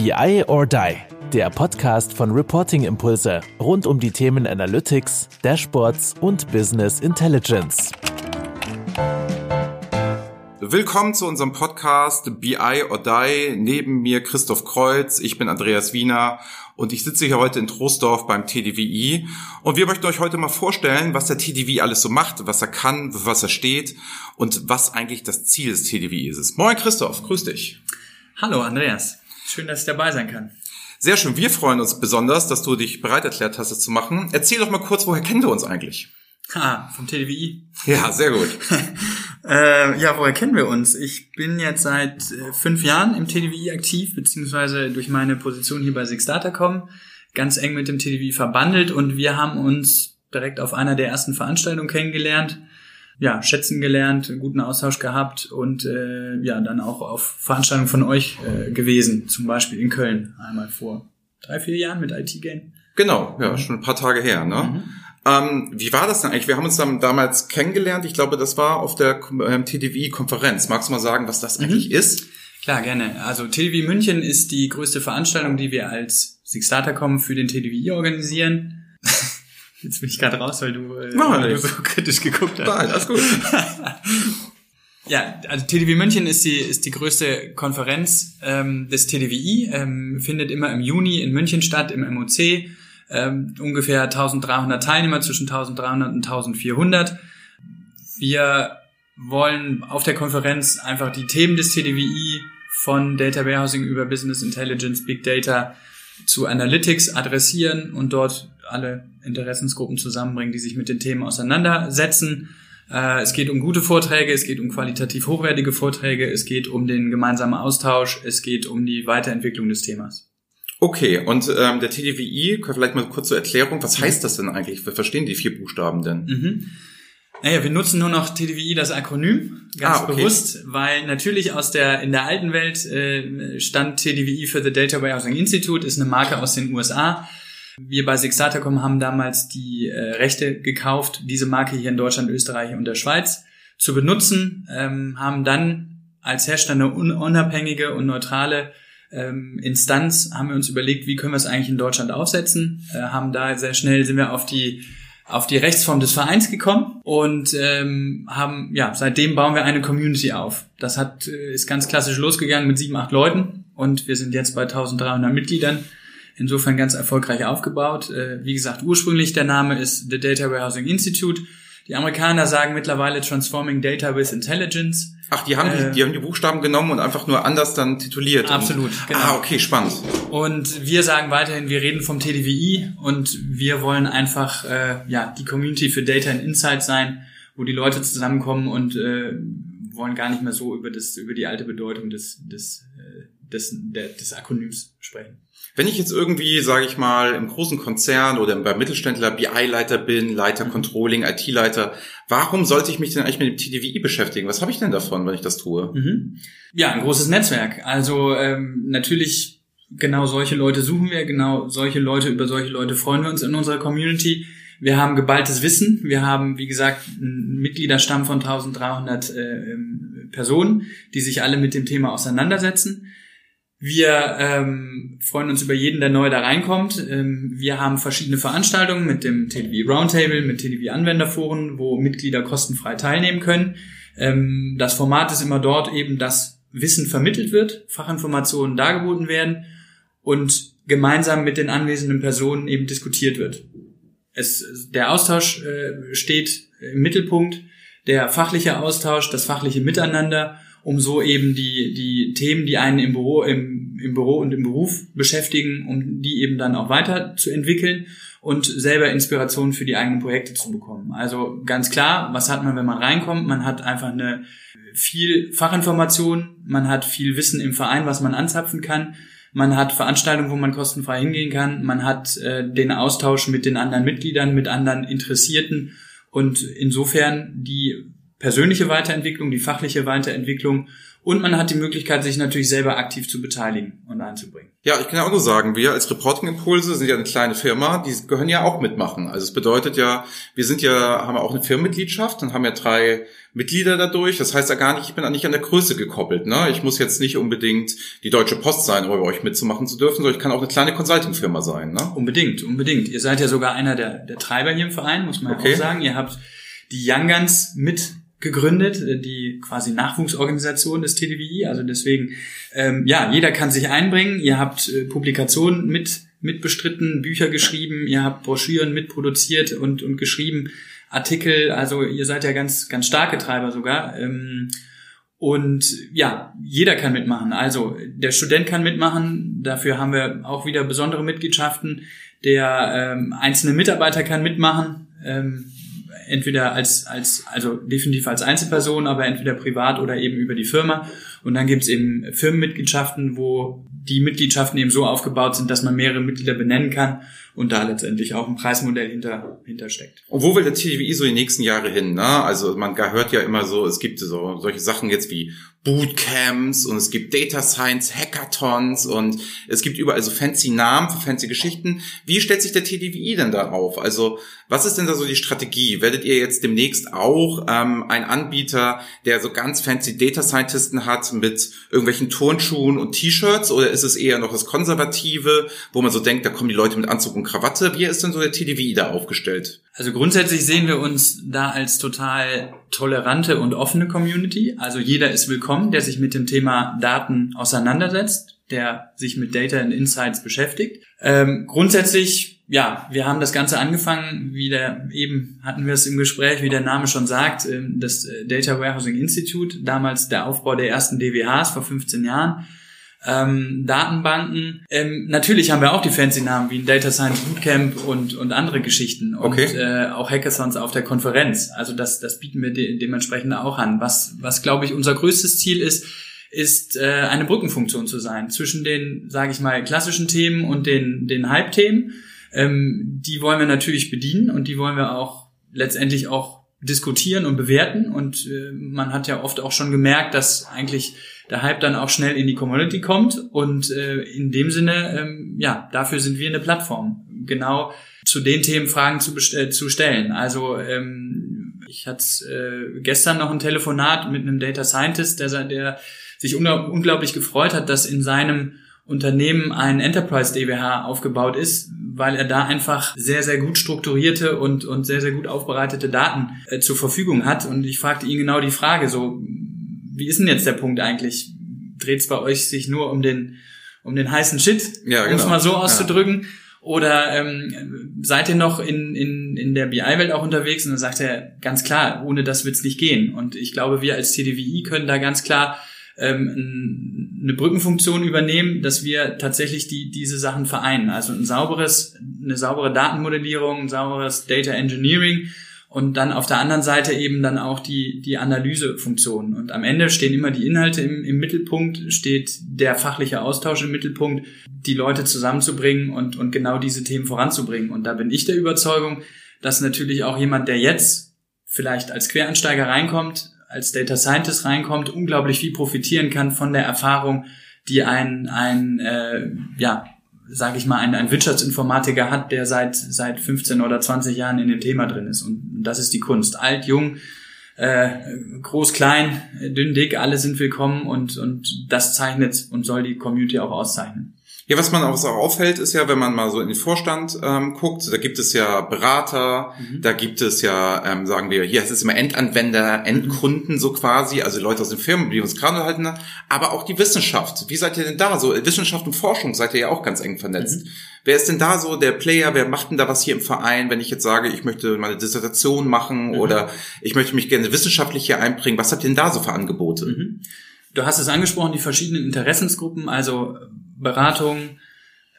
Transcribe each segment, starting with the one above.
BI or Die, der Podcast von Reporting Impulse rund um die Themen Analytics, Dashboards und Business Intelligence. Willkommen zu unserem Podcast BI or Die. Neben mir Christoph Kreuz, ich bin Andreas Wiener und ich sitze hier heute in Troisdorf beim TDWI und wir möchten euch heute mal vorstellen, was der TDWI alles so macht, was er kann, was er steht und was eigentlich das Ziel des TDWI ist. Moin Christoph, grüß dich. Hallo Andreas, schön, dass ich dabei sein kann. Sehr schön, wir freuen uns besonders, dass du dich bereit erklärt hast, es zu machen. Erzähl doch mal kurz, woher kennen wir uns eigentlich? Ah, vom TDWI. Ja, sehr gut. äh, ja, woher kennen wir uns? Ich bin jetzt seit äh, fünf Jahren im TDWI aktiv, beziehungsweise durch meine Position hier bei Sixdatacom ganz eng mit dem TDWI verbandelt und wir haben uns direkt auf einer der ersten Veranstaltungen kennengelernt, ja, schätzen gelernt, einen guten Austausch gehabt und äh, ja, dann auch auf Veranstaltungen von euch äh, gewesen, zum Beispiel in Köln einmal vor drei, vier Jahren mit IT-Game. Genau, ja, schon ein paar Tage her, ne? Mhm. Ähm, wie war das denn eigentlich? Wir haben uns dann damals kennengelernt. Ich glaube, das war auf der ähm, TDWI-Konferenz. Magst du mal sagen, was das mhm. eigentlich ist? Klar, gerne. Also TDWI München ist die größte Veranstaltung, die wir als Sixdata.com für den TDWI organisieren. Jetzt bin ich gerade raus, weil du, äh, weil du so kritisch geguckt hast. Nein, alles gut. Ja, also TDW München ist die, ist die größte Konferenz ähm, des TDWI, ähm, findet immer im Juni in München statt, im MOC ähm, ungefähr 1300 Teilnehmer, zwischen 1300 und 1400. Wir wollen auf der Konferenz einfach die Themen des TDWI von Data Warehousing über Business Intelligence, Big Data zu Analytics adressieren und dort alle Interessensgruppen zusammenbringen, die sich mit den Themen auseinandersetzen. Äh, es geht um gute Vorträge, es geht um qualitativ hochwertige Vorträge, es geht um den gemeinsamen Austausch, es geht um die Weiterentwicklung des Themas. Okay, und ähm, der TDWI, vielleicht mal kurz zur Erklärung, was heißt das denn eigentlich? Wir verstehen die vier Buchstaben denn? Mhm. Naja, wir nutzen nur noch TDWI das Akronym, ganz ah, okay. bewusst, weil natürlich aus der, in der alten Welt äh, stand TDWI für The Data Warehousing Institute, ist eine Marke aus den USA. Wir bei Sixdatacom haben damals die äh, Rechte gekauft, diese Marke hier in Deutschland, Österreich und der Schweiz zu benutzen, ähm, haben dann als Hersteller unabhängige und neutrale ähm, Instanz haben wir uns überlegt, wie können wir es eigentlich in Deutschland aufsetzen, äh, haben da sehr schnell sind wir auf die auf die Rechtsform des Vereins gekommen und ähm, haben ja seitdem bauen wir eine Community auf. Das hat äh, ist ganz klassisch losgegangen mit sieben acht Leuten und wir sind jetzt bei 1300 Mitgliedern. Insofern ganz erfolgreich aufgebaut. Äh, wie gesagt, ursprünglich der Name ist The Data Warehousing Institute. Die Amerikaner sagen mittlerweile Transforming Data with Intelligence. Ach, die haben, äh, die, die haben die Buchstaben genommen und einfach nur anders dann tituliert. Absolut. Und, genau. Ah, okay, spannend. Und wir sagen weiterhin, wir reden vom TDWI und wir wollen einfach äh, ja die Community für Data and Insight sein, wo die Leute zusammenkommen und äh, wollen gar nicht mehr so über das über die alte Bedeutung des des äh, des, der, des Akronyms sprechen. Wenn ich jetzt irgendwie, sage ich mal, im großen Konzern oder beim Mittelständler BI-Leiter bin, Leiter mhm. Controlling, IT-Leiter, warum sollte ich mich denn eigentlich mit dem TDWI beschäftigen? Was habe ich denn davon, wenn ich das tue? Mhm. Ja, ein großes Netzwerk. Also ähm, natürlich genau solche Leute suchen wir, genau solche Leute, über solche Leute freuen wir uns in unserer Community. Wir haben geballtes Wissen. Wir haben, wie gesagt, einen Mitgliederstamm von 1300 äh, ähm, Personen, die sich alle mit dem Thema auseinandersetzen. Wir ähm, freuen uns über jeden, der neu da reinkommt. Ähm, wir haben verschiedene Veranstaltungen mit dem TDV Roundtable, mit TDV Anwenderforen, wo Mitglieder kostenfrei teilnehmen können. Ähm, das Format ist immer dort eben, dass Wissen vermittelt wird, Fachinformationen dargeboten werden und gemeinsam mit den anwesenden Personen eben diskutiert wird. Es, der Austausch äh, steht im Mittelpunkt, der fachliche Austausch, das fachliche Miteinander um so eben die, die Themen, die einen im Büro, im, im Büro und im Beruf beschäftigen, um die eben dann auch weiter zu entwickeln und selber Inspiration für die eigenen Projekte zu bekommen. Also ganz klar, was hat man, wenn man reinkommt? Man hat einfach eine viel Fachinformation, man hat viel Wissen im Verein, was man anzapfen kann. Man hat Veranstaltungen, wo man kostenfrei hingehen kann. Man hat äh, den Austausch mit den anderen Mitgliedern, mit anderen Interessierten. Und insofern die persönliche Weiterentwicklung, die fachliche Weiterentwicklung und man hat die Möglichkeit, sich natürlich selber aktiv zu beteiligen und einzubringen. Ja, ich kann ja auch nur sagen, wir als Reporting Impulse sind ja eine kleine Firma, die gehören ja auch mitmachen. Also es bedeutet ja, wir sind ja, haben ja auch eine Firmenmitgliedschaft und haben ja drei Mitglieder dadurch. Das heißt ja gar nicht, ich bin eigentlich an der Größe gekoppelt. Ne? Ich muss jetzt nicht unbedingt die Deutsche Post sein, um bei euch mitzumachen zu dürfen, sondern ich kann auch eine kleine Consulting-Firma sein. Ne? Unbedingt, unbedingt. Ihr seid ja sogar einer der, der Treiber hier im Verein, muss man okay. ja auch sagen. Ihr habt die Young Guns mit gegründet, äh, die quasi Nachwuchsorganisation des TDWI. Also deswegen, ähm, ja, jeder kann sich einbringen. Ihr habt äh, Publikationen mit mitbestritten, Bücher geschrieben, ihr habt Broschüren mitproduziert und und geschrieben, Artikel. Also ihr seid ja ganz ganz starke Treiber sogar. Ähm, und ja, jeder kann mitmachen. Also der Student kann mitmachen. Dafür haben wir auch wieder besondere Mitgliedschaften. Der ähm, einzelne Mitarbeiter kann mitmachen. Ähm, entweder als, als, also definitiv als Einzelperson, aber entweder privat oder eben über die Firma. Und dann gibt's eben Firmenmitgliedschaften, wo die Mitgliedschaften eben so aufgebaut sind, dass man mehrere Mitglieder benennen kann und da letztendlich auch ein Preismodell hinter, hintersteckt. Und wo will der TDWI so die nächsten Jahre hin? Ne? Also man hört ja immer so, es gibt so solche Sachen jetzt wie Bootcamps und es gibt Data Science Hackathons und es gibt überall so fancy Namen für fancy Geschichten. Wie stellt sich der TDWI denn darauf? Also was ist denn da so die Strategie? Werdet ihr jetzt demnächst auch ähm, ein Anbieter, der so ganz fancy Data Scientisten hat mit irgendwelchen Turnschuhen und T-Shirts oder ist es eher noch das Konservative, wo man so denkt, da kommen die Leute mit Anzug und Krawatte? Wie ist denn so der TDWI da aufgestellt? Also grundsätzlich sehen wir uns da als total tolerante und offene Community. Also jeder ist willkommen, der sich mit dem Thema Daten auseinandersetzt, der sich mit Data and Insights beschäftigt. Ähm, grundsätzlich, ja, wir haben das Ganze angefangen, wie der, eben hatten wir es im Gespräch, wie der Name schon sagt, ähm, das äh, Data Warehousing Institute, damals der Aufbau der ersten DWHs vor 15 Jahren ähm, Datenbanken. Ähm, natürlich haben wir auch die fancy Namen wie ein Data Science Bootcamp und, und andere Geschichten und okay. äh, auch Hackathons auf der Konferenz. Also das, das bieten wir de dementsprechend auch an. Was, was glaube ich unser größtes Ziel ist, ist äh, eine Brückenfunktion zu sein zwischen den, sage ich mal, klassischen Themen und den, den Hype-Themen. Ähm, die wollen wir natürlich bedienen und die wollen wir auch letztendlich auch diskutieren und bewerten. Und äh, man hat ja oft auch schon gemerkt, dass eigentlich der Hype dann auch schnell in die Community kommt. Und äh, in dem Sinne, ähm, ja, dafür sind wir eine Plattform. Genau zu den Themen Fragen zu, äh, zu stellen. Also ähm, ich hatte äh, gestern noch ein Telefonat mit einem Data Scientist, der, der sich unglaublich gefreut hat, dass in seinem Unternehmen ein Enterprise DWH aufgebaut ist, weil er da einfach sehr, sehr gut strukturierte und, und sehr, sehr gut aufbereitete Daten äh, zur Verfügung hat. Und ich fragte ihn genau die Frage, so, wie ist denn jetzt der Punkt eigentlich? Dreht es bei euch sich nur um den, um den heißen Shit, ja, genau. um es mal so auszudrücken? Ja. Oder ähm, seid ihr noch in, in, in der BI-Welt auch unterwegs? Und dann sagt er ganz klar, ohne das wird's nicht gehen. Und ich glaube, wir als TDWI können da ganz klar ähm, eine Brückenfunktion übernehmen, dass wir tatsächlich die, diese Sachen vereinen. Also ein sauberes, eine saubere Datenmodellierung, ein sauberes Data Engineering und dann auf der anderen Seite eben dann auch die, die Analysefunktion. Und am Ende stehen immer die Inhalte im, im Mittelpunkt, steht der fachliche Austausch im Mittelpunkt, die Leute zusammenzubringen und, und genau diese Themen voranzubringen. Und da bin ich der Überzeugung, dass natürlich auch jemand, der jetzt vielleicht als Quereinsteiger reinkommt, als Data Scientist reinkommt, unglaublich viel profitieren kann von der Erfahrung, die ein, ein äh, ja, sage ich mal, ein, ein Wirtschaftsinformatiker hat, der seit, seit 15 oder 20 Jahren in dem Thema drin ist. Und das ist die Kunst. Alt, jung, äh, groß, klein, dünn, dick, alle sind willkommen und, und das zeichnet und soll die Community auch auszeichnen. Ja, was man auch auffällt, ist ja, wenn man mal so in den Vorstand ähm, guckt, da gibt es ja Berater, mhm. da gibt es ja, ähm, sagen wir, hier es immer Endanwender, Endkunden so quasi, also Leute aus den Firmen, die uns gerade halten, aber auch die Wissenschaft. Wie seid ihr denn da so? Wissenschaft und Forschung seid ihr ja auch ganz eng vernetzt. Mhm. Wer ist denn da so der Player? Wer macht denn da was hier im Verein, wenn ich jetzt sage, ich möchte meine Dissertation machen mhm. oder ich möchte mich gerne wissenschaftlich hier einbringen? Was habt ihr denn da so für Angebote? Mhm. Du hast es angesprochen, die verschiedenen Interessensgruppen, also Beratung,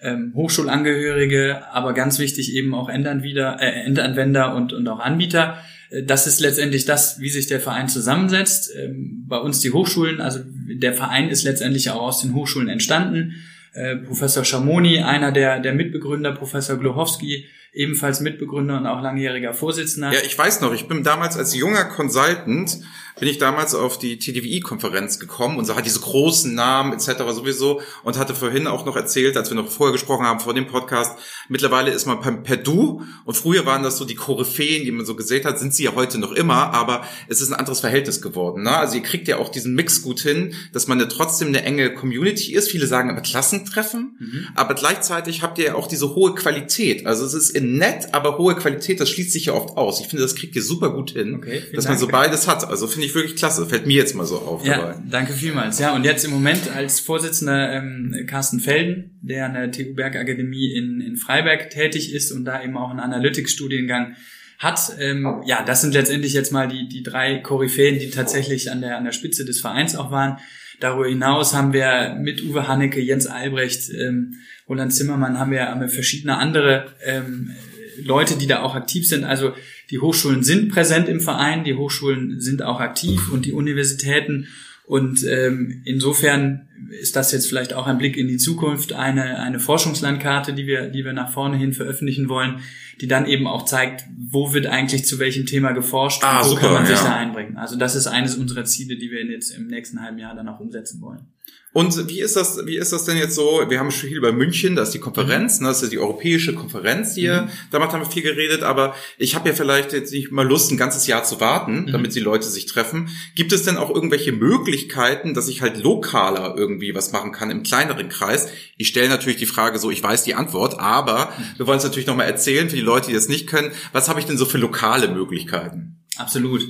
ähm, Hochschulangehörige, aber ganz wichtig eben auch Endanwender, äh, Endanwender und, und auch Anbieter. Äh, das ist letztendlich das, wie sich der Verein zusammensetzt. Ähm, bei uns die Hochschulen, also der Verein ist letztendlich auch aus den Hochschulen entstanden. Äh, Professor Schamoni, einer der, der Mitbegründer, Professor Glochowski, ebenfalls Mitbegründer und auch langjähriger Vorsitzender. Ja, ich weiß noch, ich bin damals als junger Consultant bin ich damals auf die TDWI-Konferenz gekommen und so hat diese großen Namen etc. sowieso und hatte vorhin auch noch erzählt, als wir noch vorher gesprochen haben vor dem Podcast, mittlerweile ist man per, per Du und früher waren das so die Koryphäen, die man so gesehen hat, sind sie ja heute noch immer, aber es ist ein anderes Verhältnis geworden. Ne? Also ihr kriegt ja auch diesen Mix gut hin, dass man ja trotzdem eine enge Community ist. Viele sagen aber Klassentreffen, mhm. aber gleichzeitig habt ihr ja auch diese hohe Qualität. Also es ist in nett, aber hohe Qualität, das schließt sich ja oft aus. Ich finde, das kriegt ihr super gut hin, okay, dass man so beides hat. Also finde ich ich wirklich klasse. Fällt mir jetzt mal so auf. Ja, dabei. danke vielmals. Ja, und jetzt im Moment als Vorsitzender ähm, Carsten Felden, der an der TU Bergakademie in, in Freiberg tätig ist und da eben auch einen Analytics-Studiengang hat. Ähm, ja, das sind letztendlich jetzt mal die, die drei Koryphäen, die tatsächlich an der, an der Spitze des Vereins auch waren. Darüber hinaus haben wir mit Uwe Hanneke, Jens Albrecht, ähm, Roland Zimmermann haben wir, haben wir verschiedene andere ähm, Leute, die da auch aktiv sind. Also die Hochschulen sind präsent im Verein, die Hochschulen sind auch aktiv und die Universitäten. Und ähm, insofern ist das jetzt vielleicht auch ein Blick in die Zukunft, eine, eine Forschungslandkarte, die wir, die wir nach vorne hin veröffentlichen wollen, die dann eben auch zeigt, wo wird eigentlich zu welchem Thema geforscht ah, und wo super, kann man sich ja. da einbringen. Also das ist eines unserer Ziele, die wir jetzt im nächsten halben Jahr dann auch umsetzen wollen. Und wie ist das, wie ist das denn jetzt so? Wir haben schon viel über München, da ist die Konferenz, mhm. ne, das ist die europäische Konferenz hier. Mhm. Damit haben wir viel geredet, aber ich habe ja vielleicht jetzt nicht mal Lust, ein ganzes Jahr zu warten, mhm. damit die Leute sich treffen. Gibt es denn auch irgendwelche Möglichkeiten, dass ich halt lokaler irgendwie was machen kann im kleineren Kreis? Ich stelle natürlich die Frage so, ich weiß die Antwort, aber mhm. wir wollen es natürlich nochmal erzählen für die Leute, die das nicht können. Was habe ich denn so für lokale Möglichkeiten? Absolut.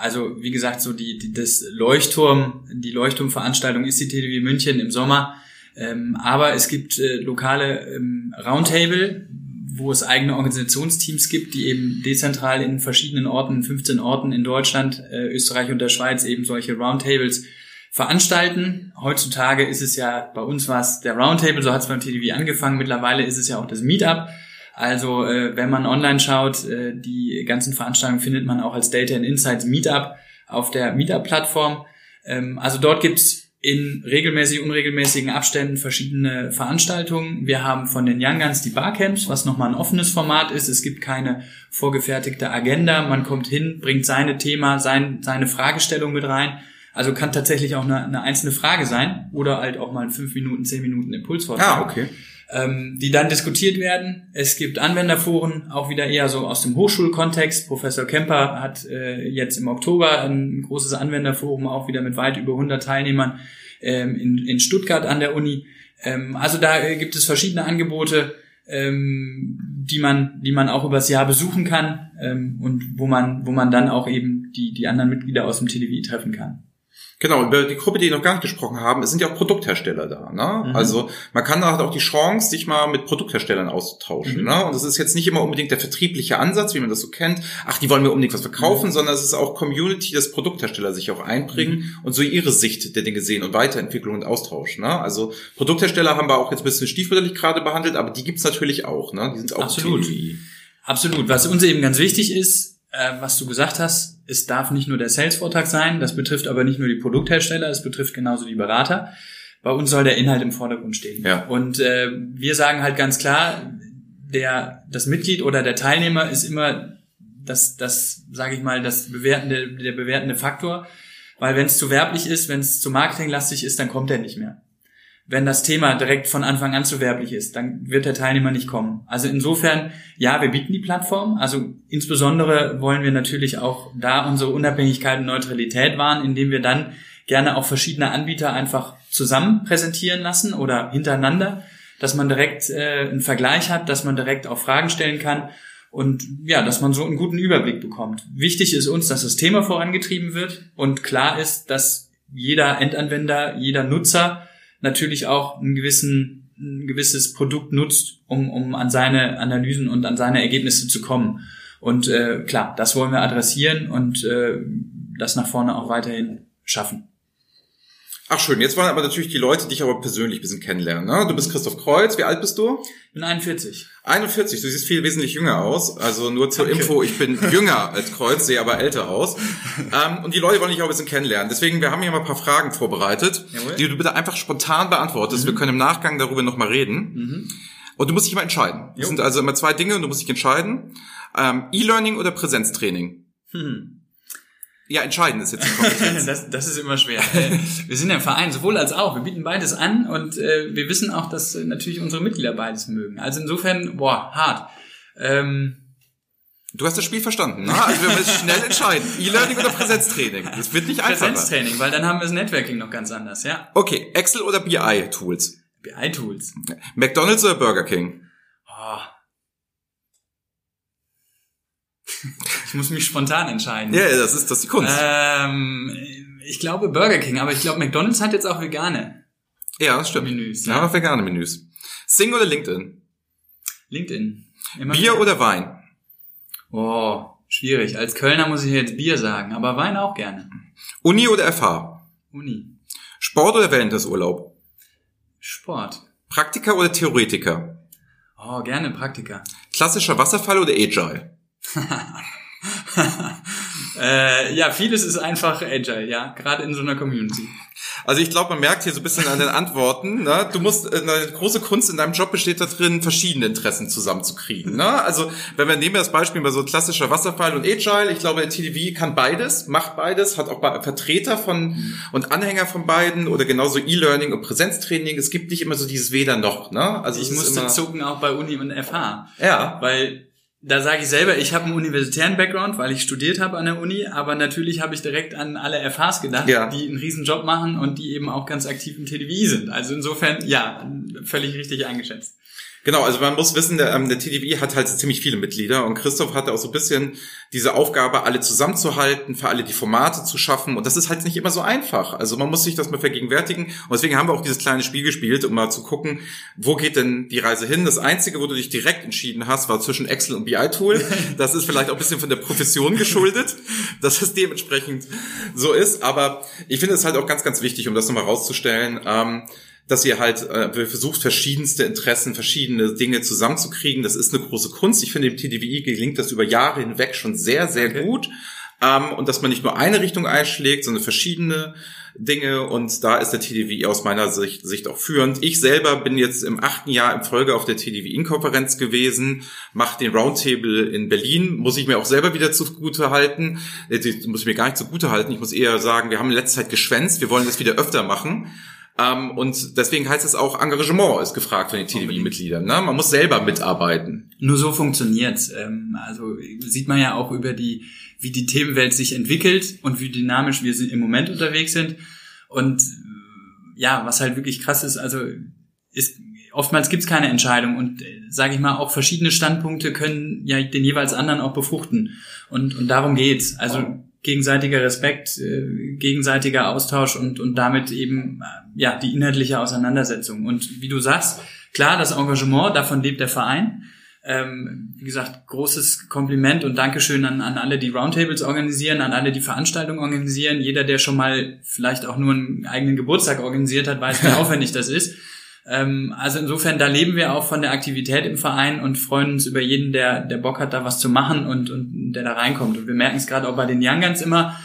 Also wie gesagt, so die, die das Leuchtturm, die Leuchtturmveranstaltung ist die TDW München im Sommer. Ähm, aber es gibt äh, lokale ähm, Roundtable, wo es eigene Organisationsteams gibt, die eben dezentral in verschiedenen Orten, 15 Orten in Deutschland, äh, Österreich und der Schweiz eben solche Roundtables veranstalten. Heutzutage ist es ja, bei uns war es der Roundtable, so hat es beim TDW angefangen. Mittlerweile ist es ja auch das Meetup. Also äh, wenn man online schaut, äh, die ganzen Veranstaltungen findet man auch als Data and Insights Meetup auf der Meetup-Plattform. Ähm, also dort gibt's in regelmäßig, unregelmäßigen Abständen verschiedene Veranstaltungen. Wir haben von den Young Guns die Barcamps, was nochmal ein offenes Format ist. Es gibt keine vorgefertigte Agenda. Man kommt hin, bringt seine Thema, sein, seine Fragestellung mit rein. Also kann tatsächlich auch eine, eine einzelne Frage sein oder halt auch mal fünf Minuten, zehn Minuten Impulsvortrag. Ah, okay ähm, die dann diskutiert werden. Es gibt Anwenderforen, auch wieder eher so aus dem Hochschulkontext. Professor Kemper hat äh, jetzt im Oktober ein großes Anwenderforum, auch wieder mit weit über 100 Teilnehmern ähm, in, in Stuttgart an der Uni. Ähm, also da äh, gibt es verschiedene Angebote, ähm, die man, die man auch übers Jahr besuchen kann ähm, und wo man, wo man dann auch eben die, die anderen Mitglieder aus dem TDW treffen kann. Genau, über die Gruppe, die noch gar nicht gesprochen haben, es sind ja auch Produkthersteller da. Ne? Mhm. Also man kann da halt auch die Chance, sich mal mit Produktherstellern auszutauschen. Mhm. Ne? Und das ist jetzt nicht immer unbedingt der vertriebliche Ansatz, wie man das so kennt. Ach, die wollen mir unbedingt was verkaufen, mhm. sondern es ist auch Community, dass Produkthersteller sich auch einbringen mhm. und so ihre Sicht der Dinge sehen und Weiterentwicklung und Austausch. Ne? Also Produkthersteller haben wir auch jetzt ein bisschen stiefmütterlich gerade behandelt, aber die gibt's natürlich auch. Ne? Die sind auch Absolut. Absolut. Was uns eben ganz wichtig ist, äh, was du gesagt hast, es darf nicht nur der Sales-Vortrag sein, das betrifft aber nicht nur die Produkthersteller, es betrifft genauso die Berater. Bei uns soll der Inhalt im Vordergrund stehen. Ja. Und äh, wir sagen halt ganz klar, der das Mitglied oder der Teilnehmer ist immer das, das sage ich mal, das bewertende, der bewertende Faktor. Weil wenn es zu werblich ist, wenn es zu marketinglastig ist, dann kommt er nicht mehr wenn das Thema direkt von Anfang an zu werblich ist, dann wird der Teilnehmer nicht kommen. Also insofern, ja, wir bieten die Plattform. Also insbesondere wollen wir natürlich auch da unsere Unabhängigkeit und Neutralität wahren, indem wir dann gerne auch verschiedene Anbieter einfach zusammen präsentieren lassen oder hintereinander, dass man direkt äh, einen Vergleich hat, dass man direkt auch Fragen stellen kann und ja, dass man so einen guten Überblick bekommt. Wichtig ist uns, dass das Thema vorangetrieben wird und klar ist, dass jeder Endanwender, jeder Nutzer natürlich auch einen gewissen, ein gewisses Produkt nutzt, um, um an seine Analysen und an seine Ergebnisse zu kommen. Und äh, klar, das wollen wir adressieren und äh, das nach vorne auch weiterhin schaffen. Ach schön, jetzt wollen aber natürlich die Leute dich aber persönlich ein bisschen kennenlernen. Ne? Du bist Christoph Kreuz, wie alt bist du? Ich bin 41. 41, du siehst viel wesentlich jünger aus. Also nur zur Danke. Info, ich bin jünger als Kreuz, sehe aber älter aus. Ähm, und die Leute wollen dich auch ein bisschen kennenlernen. Deswegen, wir haben hier mal ein paar Fragen vorbereitet, Jawohl. die du bitte einfach spontan beantwortest. Mhm. Wir können im Nachgang darüber nochmal reden. Mhm. Und du musst dich mal entscheiden. Das sind also immer zwei Dinge und du musst dich entscheiden. Ähm, E-Learning oder Präsenztraining? Hm. Ja, entscheiden ist jetzt die Kompetenz. das, das ist immer schwer. Äh, wir sind ja ein Verein, sowohl als auch. Wir bieten beides an und äh, wir wissen auch, dass äh, natürlich unsere Mitglieder beides mögen. Also insofern, boah, hart. Ähm, Du hast das Spiel verstanden, ne? Also wir müssen schnell entscheiden. E-Learning oder Präsenztraining? Das wird nicht einfacher. Präsenztraining, weil dann haben wir das Networking noch ganz anders, ja. Okay, Excel oder BI-Tools? BI-Tools. McDonald's oder Burger King? Oh. Ich muss mich spontan entscheiden. Ja, das ist das ist die Kunst. Ähm, ich glaube Burger King, aber ich glaube McDonald's hat jetzt auch vegane. Ja, das stimmt. Menüs. Ja, ja vegane Menüs. Sing oder LinkedIn? LinkedIn. Immer Bier wieder. oder Wein? Oh, schwierig. Als Kölner muss ich jetzt Bier sagen, aber Wein auch gerne. Uni oder FH? Uni. Sport oder Wellnessurlaub? Sport. Praktiker oder Theoretiker? Oh, gerne Praktiker. Klassischer Wasserfall oder Agile? äh, ja, vieles ist einfach Agile, ja, gerade in so einer Community. Also ich glaube, man merkt hier so ein bisschen an den Antworten, ne? du musst, äh, eine große Kunst in deinem Job besteht da drin, verschiedene Interessen zusammenzukriegen. Ne? Also wenn wir nehmen wir das Beispiel bei so klassischer Wasserfall und Agile, ich glaube, der TDV kann beides, macht beides, hat auch Vertreter von und Anhänger von beiden oder genauso E-Learning und Präsenztraining. Es gibt nicht immer so dieses Weder noch. Ne? Also ich musste zucken auch bei Uni und FH. Ja. Weil da sage ich selber, ich habe einen universitären Background, weil ich studiert habe an der Uni, aber natürlich habe ich direkt an alle FHs gedacht, ja. die einen riesen Job machen und die eben auch ganz aktiv im TDWI sind. Also insofern, ja, völlig richtig eingeschätzt. Genau, also man muss wissen, der, ähm, der TDW hat halt ziemlich viele Mitglieder und Christoph hatte auch so ein bisschen diese Aufgabe, alle zusammenzuhalten, für alle die Formate zu schaffen und das ist halt nicht immer so einfach. Also man muss sich das mal vergegenwärtigen und deswegen haben wir auch dieses kleine Spiel gespielt, um mal zu gucken, wo geht denn die Reise hin. Das Einzige, wo du dich direkt entschieden hast, war zwischen Excel und BI-Tool. Das ist vielleicht auch ein bisschen von der Profession geschuldet, dass es dementsprechend so ist, aber ich finde es halt auch ganz, ganz wichtig, um das nochmal rauszustellen, ähm, dass ihr halt äh, versucht, verschiedenste Interessen, verschiedene Dinge zusammenzukriegen. Das ist eine große Kunst. Ich finde, dem TDWI gelingt das über Jahre hinweg schon sehr, sehr okay. gut. Ähm, und dass man nicht nur eine Richtung einschlägt, sondern verschiedene Dinge. Und da ist der TDWI aus meiner Sicht, Sicht auch führend. Ich selber bin jetzt im achten Jahr in Folge auf der TDWI-Konferenz gewesen, mache den Roundtable in Berlin. Muss ich mir auch selber wieder zugute halten. Das muss ich mir gar nicht zugute halten. Ich muss eher sagen, wir haben in letzter Zeit geschwänzt. Wir wollen das wieder öfter machen. Ähm, und deswegen heißt es auch, Engagement ist gefragt von den TDW-Mitgliedern. Ne? Man muss selber mitarbeiten. Nur so funktioniert's. Ähm, also sieht man ja auch über die, wie die Themenwelt sich entwickelt und wie dynamisch wir im Moment unterwegs sind. Und äh, ja, was halt wirklich krass ist, also ist oftmals gibt's keine Entscheidung und äh, sage ich mal auch verschiedene Standpunkte können ja den jeweils anderen auch befruchten und und darum geht's also gegenseitiger Respekt, äh, gegenseitiger Austausch und, und damit eben äh, ja die inhaltliche Auseinandersetzung. Und wie du sagst, klar, das Engagement, davon lebt der Verein. Ähm, wie gesagt, großes Kompliment und Dankeschön an, an alle, die Roundtables organisieren, an alle, die Veranstaltungen organisieren. Jeder, der schon mal vielleicht auch nur einen eigenen Geburtstag organisiert hat, weiß, wie aufwendig das ist. Ähm, also insofern, da leben wir auch von der Aktivität im Verein und freuen uns über jeden, der, der Bock hat, da was zu machen und, und der da reinkommt. Und wir merken es gerade auch bei den Young Guns immer,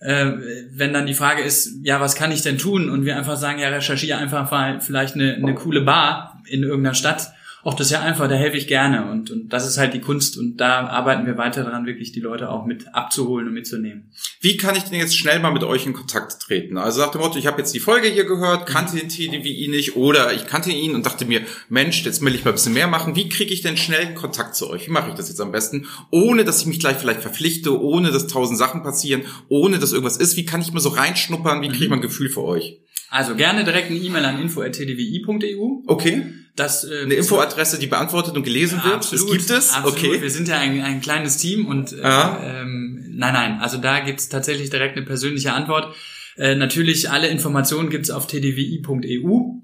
äh, wenn dann die Frage ist, ja, was kann ich denn tun? Und wir einfach sagen, ja, recherchiere einfach mal vielleicht eine, eine coole Bar in irgendeiner Stadt auch das ist ja einfach, da helfe ich gerne und, und das ist halt die Kunst und da arbeiten wir weiter daran, wirklich die Leute auch mit abzuholen und mitzunehmen. Wie kann ich denn jetzt schnell mal mit euch in Kontakt treten? Also nach dem Motto, ich habe jetzt die Folge hier gehört, kannte den TDWI nicht oder ich kannte ihn und dachte mir, Mensch, jetzt will ich mal ein bisschen mehr machen. Wie kriege ich denn schnell Kontakt zu euch? Wie mache ich das jetzt am besten? Ohne, dass ich mich gleich vielleicht verpflichte, ohne dass tausend Sachen passieren, ohne dass irgendwas ist. Wie kann ich mal so reinschnuppern? Wie kriege ich mal ein Gefühl für euch? Also gerne direkt eine E-Mail an info.tdwi.eu. Okay. Das, äh, eine Infoadresse, die beantwortet und gelesen wird. Absolut, das gibt es. Absolut. Okay. Wir sind ja ein, ein kleines Team und äh, ähm, nein, nein. Also da gibt's tatsächlich direkt eine persönliche Antwort. Äh, natürlich alle Informationen gibt's auf tdwi.eu.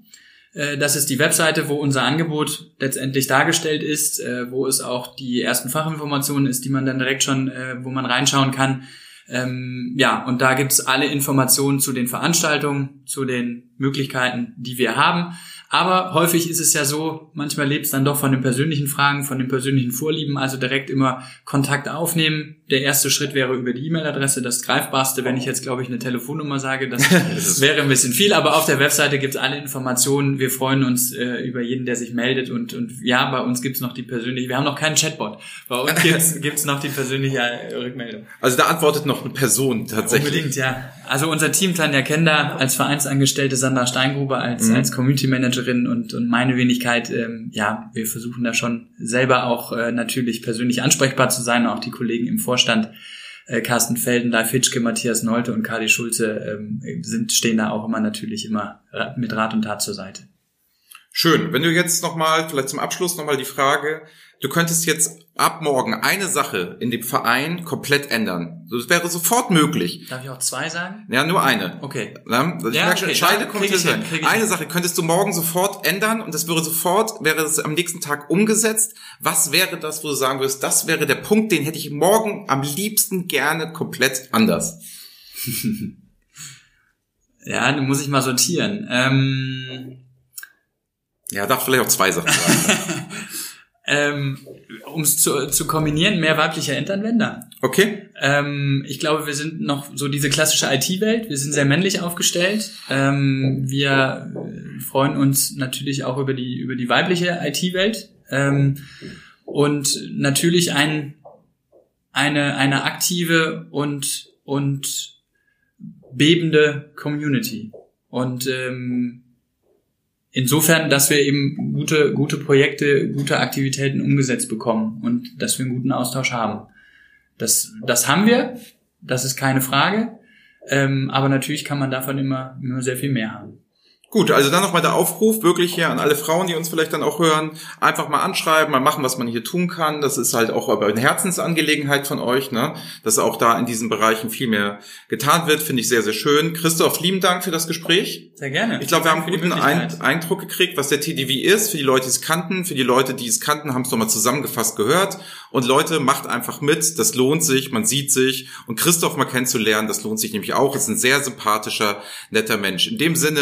Äh, das ist die Webseite, wo unser Angebot letztendlich dargestellt ist, äh, wo es auch die ersten Fachinformationen ist, die man dann direkt schon, äh, wo man reinschauen kann. Ähm, ja, und da gibt's alle Informationen zu den Veranstaltungen, zu den Möglichkeiten, die wir haben. Aber häufig ist es ja so, manchmal lebt es dann doch von den persönlichen Fragen, von den persönlichen Vorlieben, also direkt immer Kontakt aufnehmen, Der erste Schritt wäre über die E-Mail-Adresse. Das greifbarste, wenn ich jetzt, glaube ich, eine Telefonnummer sage, das wäre ein bisschen viel. Aber auf der Webseite gibt es alle Informationen. Wir freuen uns äh, über jeden, der sich meldet. Und, und ja, bei uns gibt es noch die persönliche, wir haben noch keinen Chatbot. Bei uns gibt es noch die persönliche Rückmeldung. Also da antwortet noch eine Person tatsächlich. Unbedingt, ja. Also unser Team Tanja Kender als Vereinsangestellte, Sandra Steingruber als, mhm. als Community Managerin und, und meine Wenigkeit, ähm, ja, wir versuchen da schon selber auch äh, natürlich persönlich ansprechbar zu sein, auch die Kollegen im Vorstand. Äh, Carsten Felden, Live Hitschke, Matthias Nolte und Kali Schulze ähm, sind, stehen da auch immer natürlich immer mit Rat und Tat zur Seite. Schön. Wenn du jetzt nochmal, vielleicht zum Abschluss nochmal die Frage, du könntest jetzt ab morgen eine Sache in dem Verein komplett ändern. Das wäre sofort möglich. Darf ich auch zwei sagen? Ja, nur eine. Okay. Ja, ich ja, merke schon, okay, entscheide kommt hin, Eine hin. Sache könntest du morgen sofort ändern und das würde sofort, wäre es am nächsten Tag umgesetzt. Was wäre das, wo du sagen würdest, das wäre der Punkt, den hätte ich morgen am liebsten gerne komplett anders? ja, den muss ich mal sortieren. Ähm ja, darf vielleicht auch zwei Sachen sagen. ähm, um es zu, zu kombinieren, mehr weibliche Endanwender. Okay. Ähm, ich glaube, wir sind noch so diese klassische IT-Welt. Wir sind sehr männlich aufgestellt. Ähm, wir freuen uns natürlich auch über die über die weibliche IT-Welt ähm, und natürlich ein eine eine aktive und und bebende Community. Und ähm, insofern, dass wir eben gute, gute Projekte, gute Aktivitäten umgesetzt bekommen und dass wir einen guten Austausch haben. Das, das haben wir, das ist keine Frage. Ähm, aber natürlich kann man davon immer, immer sehr viel mehr haben. Gut, also dann nochmal der Aufruf wirklich hier an alle Frauen, die uns vielleicht dann auch hören, einfach mal anschreiben, mal machen, was man hier tun kann. Das ist halt auch eine Herzensangelegenheit von euch, ne? dass auch da in diesen Bereichen viel mehr getan wird, finde ich sehr, sehr schön. Christoph, lieben Dank für das Gespräch. Sehr gerne. Ich glaube, wir haben einen guten Eindruck gekriegt, was der TDV ist, für die Leute, die es kannten. Für die Leute, die es kannten, haben es nochmal zusammengefasst gehört. Und Leute, macht einfach mit, das lohnt sich, man sieht sich. Und Christoph mal kennenzulernen, das lohnt sich nämlich auch. Ist ein sehr sympathischer, netter Mensch. In dem Sinne,